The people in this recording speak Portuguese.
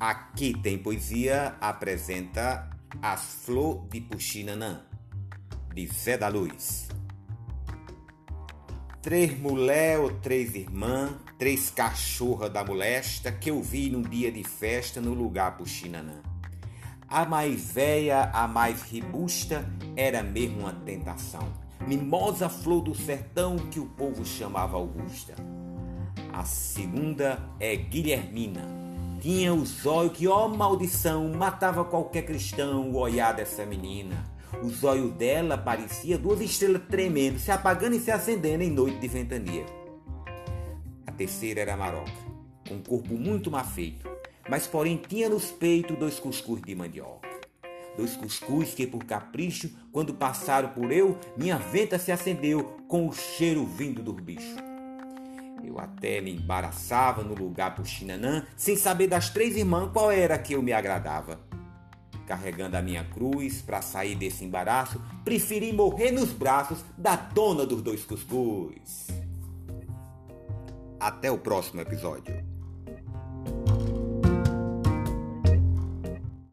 Aqui tem poesia apresenta As Flor de Puxinanã, de Zé da Luz. Três mulher ou três irmã, três cachorra da molesta que eu vi num dia de festa no lugar Puxinanã. A mais velha, a mais robusta, era mesmo uma tentação. Mimosa flor do sertão que o povo chamava Augusta. A segunda é Guilhermina. Tinha o zóio que, ó maldição, matava qualquer cristão o olhar dessa menina. O zóio dela parecia duas estrelas tremendo, se apagando e se acendendo em noite de ventania. A terceira era Maroca, com um corpo muito mal feito, mas porém tinha nos peitos dois cuscuz de mandioca. Dois cuscuz que, por capricho, quando passaram por eu, minha venta se acendeu com o cheiro vindo do bicho. Eu até me embaraçava no lugar pro Chinanã, sem saber das três irmãs qual era que eu me agradava. Carregando a minha cruz para sair desse embaraço, preferi morrer nos braços da dona dos dois cuscuz. Até o próximo episódio.